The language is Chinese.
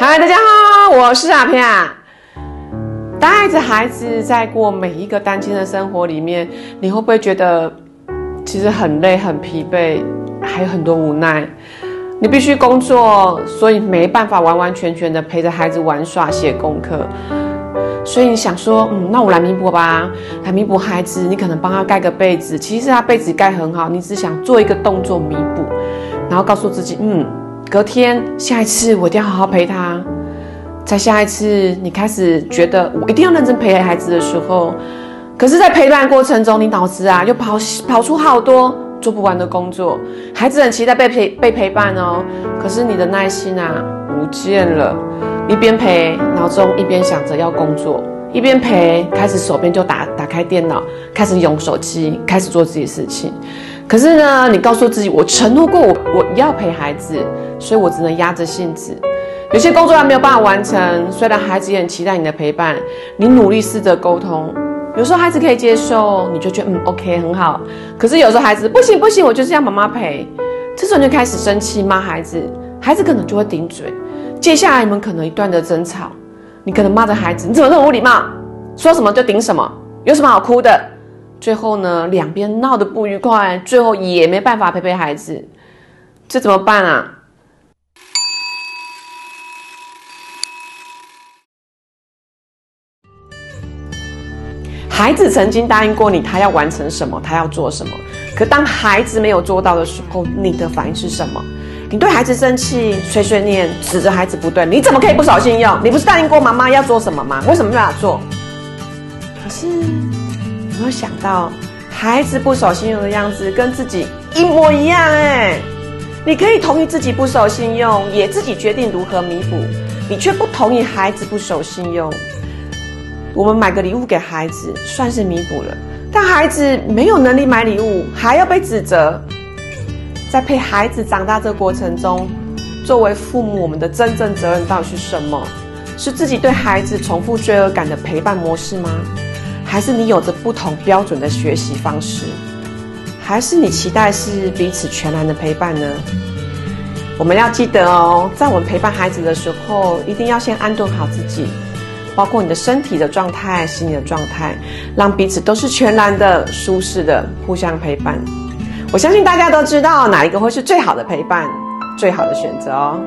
嗨，大家好，我是阿片。带着孩子在过每一个单亲的生活里面，你会不会觉得其实很累、很疲惫，还有很多无奈？你必须工作，所以没办法完完全全的陪着孩子玩耍、写功课。所以你想说，嗯，那我来弥补吧，来弥补孩子。你可能帮他盖个被子，其实他被子盖很好，你只想做一个动作弥补，然后告诉自己，嗯，隔天下一次我一定要好好陪他。在下一次，你开始觉得我一定要认真陪孩子的时候，可是，在陪伴过程中，你脑子啊又跑跑出好多做不完的工作。孩子很期待被陪被陪伴哦，可是你的耐心啊不见了。一边陪，脑中一边想着要工作；一边陪，开始手边就打打开电脑，开始用手机，开始做自己事情。可是呢，你告诉自己，我承诺过我我要陪孩子，所以我只能压着性子。有些工作还没有办法完成，虽然孩子也很期待你的陪伴，你努力试着沟通，有时候孩子可以接受，你就觉得嗯 OK 很好。可是有时候孩子不行不行，我就是要妈妈陪，这时候你就开始生气骂孩子，孩子可能就会顶嘴，接下来你们可能一段的争吵，你可能骂着孩子，你怎么这么无礼貌，说什么就顶什么，有什么好哭的？最后呢，两边闹得不愉快，最后也没办法陪陪孩子，这怎么办啊？孩子曾经答应过你，他要完成什么，他要做什么。可当孩子没有做到的时候，你的反应是什么？你对孩子生气、碎碎念、指着孩子不对，你怎么可以不守信用？你不是答应过妈妈要做什么吗？为什么没法做？可是没有想到，孩子不守信用的样子跟自己一模一样？哎，你可以同意自己不守信用，也自己决定如何弥补，你却不同意孩子不守信用。我们买个礼物给孩子，算是弥补了。但孩子没有能力买礼物，还要被指责。在陪孩子长大这个过程中，作为父母，我们的真正责任到底是什么？是自己对孩子重复罪恶感的陪伴模式吗？还是你有着不同标准的学习方式？还是你期待是彼此全然的陪伴呢？我们要记得哦，在我们陪伴孩子的时候，一定要先安顿好自己。包括你的身体的状态、心理的状态，让彼此都是全然的、舒适的，互相陪伴。我相信大家都知道哪一个会是最好的陪伴、最好的选择哦。